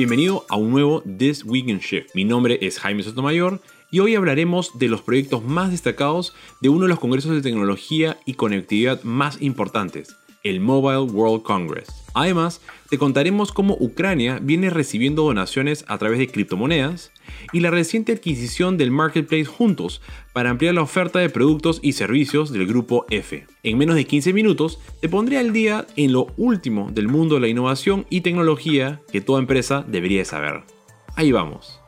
Bienvenido a un nuevo This Week in Shift. Mi nombre es Jaime Sotomayor y hoy hablaremos de los proyectos más destacados de uno de los congresos de tecnología y conectividad más importantes, el Mobile World Congress. Además, te contaremos cómo Ucrania viene recibiendo donaciones a través de criptomonedas y la reciente adquisición del marketplace Juntos para ampliar la oferta de productos y servicios del grupo F. En menos de 15 minutos te pondré al día en lo último del mundo de la innovación y tecnología que toda empresa debería saber. Ahí vamos.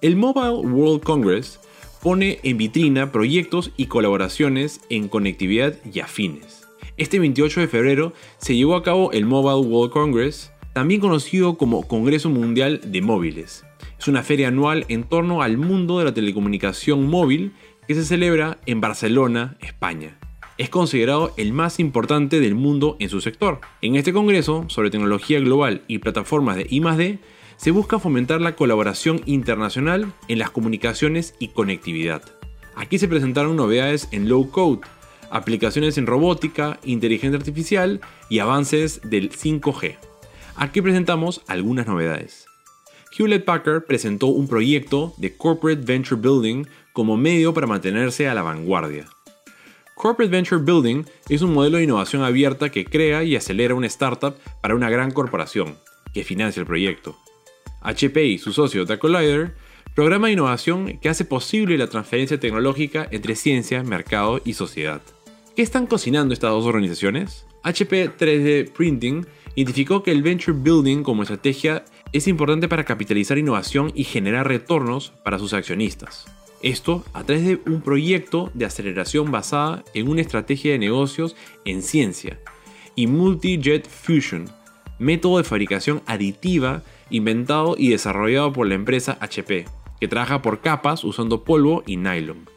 El Mobile World Congress pone en vitrina proyectos y colaboraciones en conectividad y afines. Este 28 de febrero se llevó a cabo el Mobile World Congress, también conocido como Congreso Mundial de Móviles. Es una feria anual en torno al mundo de la telecomunicación móvil que se celebra en Barcelona, España. Es considerado el más importante del mundo en su sector. En este congreso sobre tecnología global y plataformas de I+D se busca fomentar la colaboración internacional en las comunicaciones y conectividad. Aquí se presentaron novedades en low code, aplicaciones en robótica, inteligencia artificial y avances del 5G. Aquí presentamos algunas novedades. Hewlett Packard presentó un proyecto de Corporate Venture Building como medio para mantenerse a la vanguardia. Corporate Venture Building es un modelo de innovación abierta que crea y acelera una startup para una gran corporación, que financia el proyecto. HP y su socio The Collider programa de innovación que hace posible la transferencia tecnológica entre ciencia, mercado y sociedad. ¿Qué están cocinando estas dos organizaciones? HP 3D Printing identificó que el venture building como estrategia es importante para capitalizar innovación y generar retornos para sus accionistas. Esto a través de un proyecto de aceleración basada en una estrategia de negocios en ciencia y Multi-Jet Fusion, método de fabricación aditiva inventado y desarrollado por la empresa HP, que trabaja por capas usando polvo y nylon.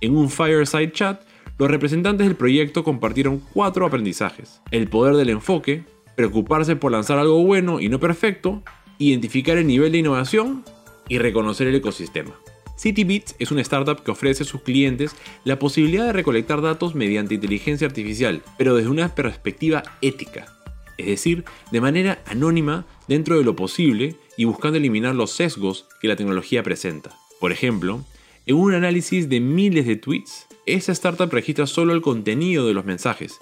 En un fireside chat, los representantes del proyecto compartieron cuatro aprendizajes. El poder del enfoque, preocuparse por lanzar algo bueno y no perfecto, identificar el nivel de innovación y reconocer el ecosistema. CityBits es una startup que ofrece a sus clientes la posibilidad de recolectar datos mediante inteligencia artificial, pero desde una perspectiva ética es decir, de manera anónima dentro de lo posible y buscando eliminar los sesgos que la tecnología presenta. Por ejemplo, en un análisis de miles de tweets, esta startup registra solo el contenido de los mensajes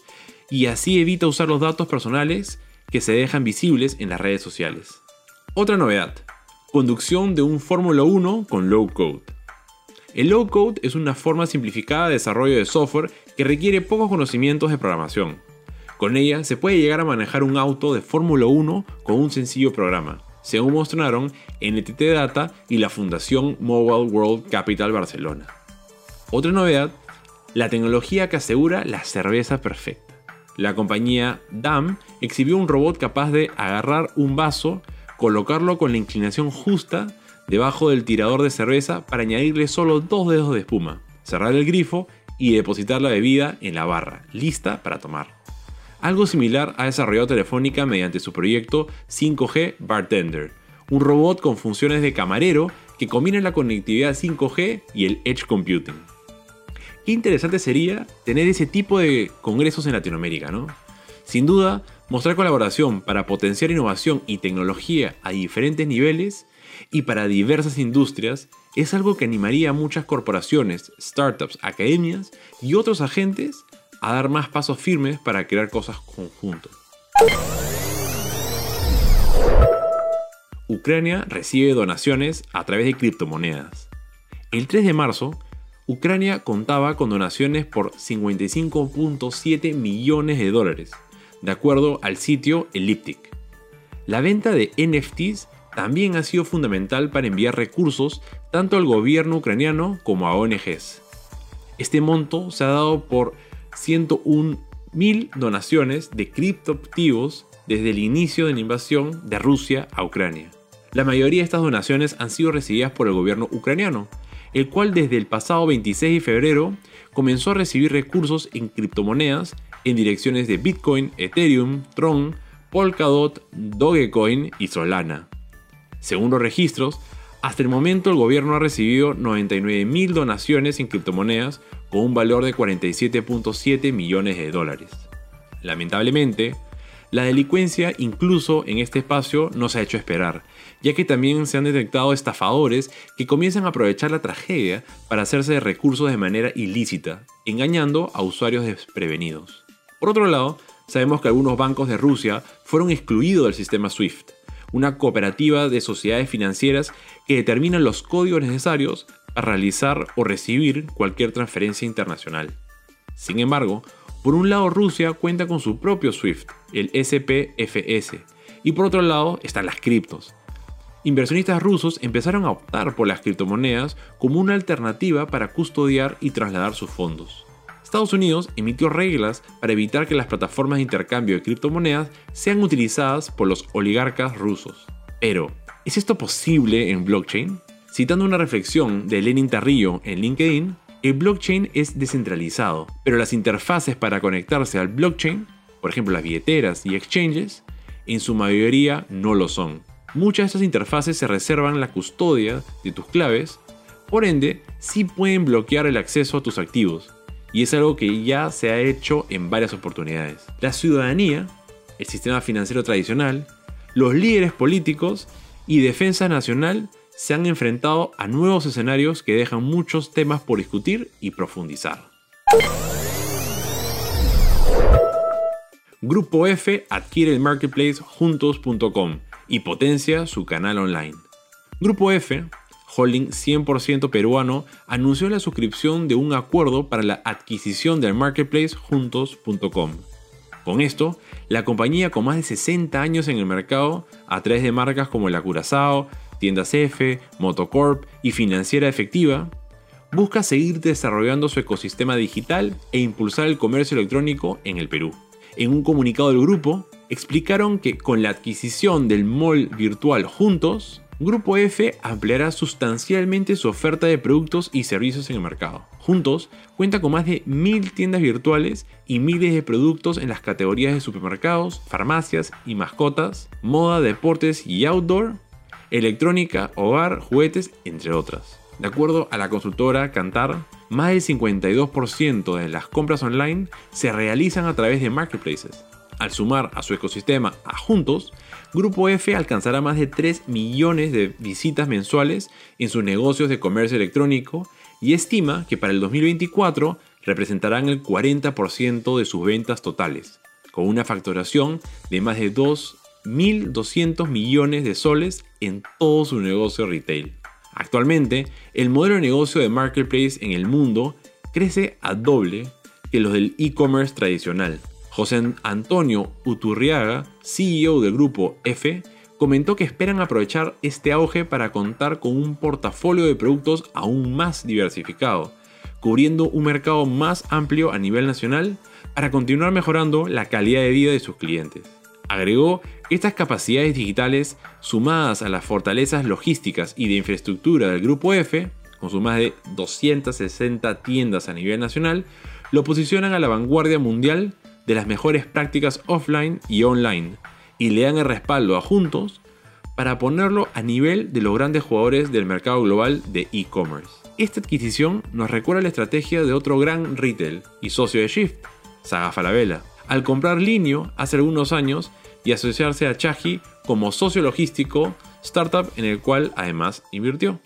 y así evita usar los datos personales que se dejan visibles en las redes sociales. Otra novedad, conducción de un Fórmula 1 con low code. El low code es una forma simplificada de desarrollo de software que requiere pocos conocimientos de programación con ella se puede llegar a manejar un auto de Fórmula 1 con un sencillo programa, según mostraron NTT Data y la Fundación Mobile World Capital Barcelona. Otra novedad, la tecnología que asegura la cerveza perfecta. La compañía DAM exhibió un robot capaz de agarrar un vaso, colocarlo con la inclinación justa debajo del tirador de cerveza para añadirle solo dos dedos de espuma, cerrar el grifo y depositar la bebida en la barra, lista para tomar. Algo similar ha desarrollado Telefónica mediante su proyecto 5G Bartender, un robot con funciones de camarero que combina la conectividad 5G y el Edge Computing. Qué interesante sería tener ese tipo de congresos en Latinoamérica, ¿no? Sin duda, mostrar colaboración para potenciar innovación y tecnología a diferentes niveles y para diversas industrias es algo que animaría a muchas corporaciones, startups, academias y otros agentes a dar más pasos firmes para crear cosas conjuntos. Ucrania recibe donaciones a través de criptomonedas. El 3 de marzo, Ucrania contaba con donaciones por 55.7 millones de dólares, de acuerdo al sitio Elliptic. La venta de NFTs también ha sido fundamental para enviar recursos tanto al gobierno ucraniano como a ONGs. Este monto se ha dado por 101.000 donaciones de criptoactivos desde el inicio de la invasión de Rusia a Ucrania. La mayoría de estas donaciones han sido recibidas por el gobierno ucraniano, el cual desde el pasado 26 de febrero comenzó a recibir recursos en criptomonedas en direcciones de Bitcoin, Ethereum, Tron, Polkadot, Dogecoin y Solana. Según los registros, hasta el momento el gobierno ha recibido 99.000 donaciones en criptomonedas con un valor de 47.7 millones de dólares. Lamentablemente, La delincuencia incluso en este espacio no se ha hecho esperar, ya que también se han detectado estafadores que comienzan a aprovechar la tragedia para hacerse de recursos de manera ilícita, engañando a usuarios desprevenidos. Por otro lado, sabemos que algunos bancos de Rusia fueron excluidos del sistema SWIFT, una cooperativa de sociedades financieras que determinan los códigos necesarios para realizar o recibir cualquier transferencia internacional. Sin embargo, por un lado Rusia cuenta con su propio SWIFT, el SPFS, y por otro lado están las criptos. Inversionistas rusos empezaron a optar por las criptomonedas como una alternativa para custodiar y trasladar sus fondos. Estados Unidos emitió reglas para evitar que las plataformas de intercambio de criptomonedas sean utilizadas por los oligarcas rusos. Pero, ¿es esto posible en blockchain? Citando una reflexión de Lenin Tarrillo en LinkedIn, el blockchain es descentralizado, pero las interfaces para conectarse al blockchain, por ejemplo las billeteras y exchanges, en su mayoría no lo son. Muchas de estas interfaces se reservan la custodia de tus claves, por ende, sí pueden bloquear el acceso a tus activos, y es algo que ya se ha hecho en varias oportunidades. La ciudadanía, el sistema financiero tradicional, los líderes políticos y defensa nacional se han enfrentado a nuevos escenarios que dejan muchos temas por discutir y profundizar. Grupo F adquiere el marketplace juntos.com y potencia su canal online. Grupo F holding 100% peruano, anunció la suscripción de un acuerdo para la adquisición del marketplace juntos.com. Con esto, la compañía con más de 60 años en el mercado, a través de marcas como la Curazao, Tiendas F, Motocorp y Financiera Efectiva, busca seguir desarrollando su ecosistema digital e impulsar el comercio electrónico en el Perú. En un comunicado del grupo, explicaron que con la adquisición del mall virtual Juntos, Grupo F ampliará sustancialmente su oferta de productos y servicios en el mercado. Juntos, cuenta con más de mil tiendas virtuales y miles de productos en las categorías de supermercados, farmacias y mascotas, moda, deportes y outdoor, electrónica, hogar, juguetes, entre otras. De acuerdo a la consultora Cantar, más del 52% de las compras online se realizan a través de marketplaces. Al sumar a su ecosistema a Juntos, Grupo F alcanzará más de 3 millones de visitas mensuales en sus negocios de comercio electrónico y estima que para el 2024 representarán el 40% de sus ventas totales, con una facturación de más de 2.200 millones de soles en todo su negocio retail. Actualmente, el modelo de negocio de marketplace en el mundo crece a doble que los del e-commerce tradicional, José Antonio Uturriaga, CEO del grupo F, comentó que esperan aprovechar este auge para contar con un portafolio de productos aún más diversificado, cubriendo un mercado más amplio a nivel nacional para continuar mejorando la calidad de vida de sus clientes. Agregó que estas capacidades digitales, sumadas a las fortalezas logísticas y de infraestructura del Grupo F, con sus más de 260 tiendas a nivel nacional, lo posicionan a la vanguardia mundial de las mejores prácticas offline y online y le dan el respaldo a Juntos para ponerlo a nivel de los grandes jugadores del mercado global de e-commerce. Esta adquisición nos recuerda la estrategia de otro gran retail y socio de Shift, Saga Falabella, al comprar Linio hace algunos años y asociarse a Chaji como socio logístico, startup en el cual además invirtió.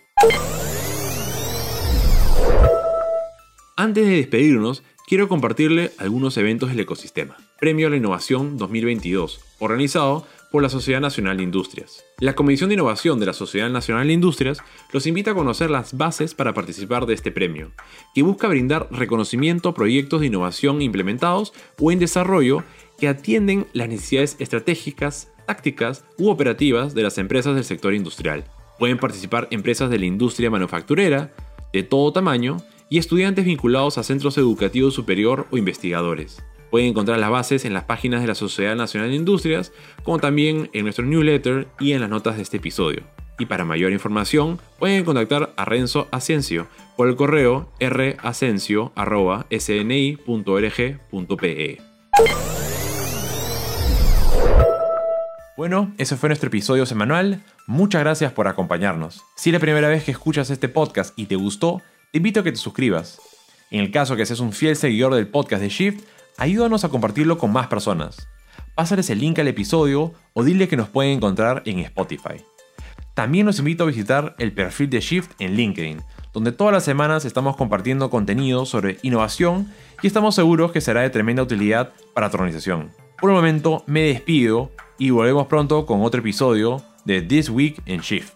Antes de despedirnos, quiero compartirle algunos eventos del ecosistema. Premio a la Innovación 2022, organizado por la Sociedad Nacional de Industrias. La Comisión de Innovación de la Sociedad Nacional de Industrias los invita a conocer las bases para participar de este premio, que busca brindar reconocimiento a proyectos de innovación implementados o en desarrollo que atienden las necesidades estratégicas, tácticas u operativas de las empresas del sector industrial. Pueden participar empresas de la industria manufacturera, de todo tamaño, y estudiantes vinculados a centros educativos superior o investigadores. Pueden encontrar las bases en las páginas de la Sociedad Nacional de Industrias, como también en nuestro newsletter y en las notas de este episodio. Y para mayor información, pueden contactar a Renzo Asensio por el correo rasensio.sni.org.pe. Bueno, ese fue nuestro episodio semanal. Muchas gracias por acompañarnos. Si es la primera vez que escuchas este podcast y te gustó, te invito a que te suscribas. En el caso que seas un fiel seguidor del podcast de Shift, ayúdanos a compartirlo con más personas. pásales el link al episodio o dile que nos pueden encontrar en Spotify. También los invito a visitar el perfil de Shift en LinkedIn, donde todas las semanas estamos compartiendo contenido sobre innovación y estamos seguros que será de tremenda utilidad para tu organización. Por el momento me despido y volvemos pronto con otro episodio de This Week in Shift.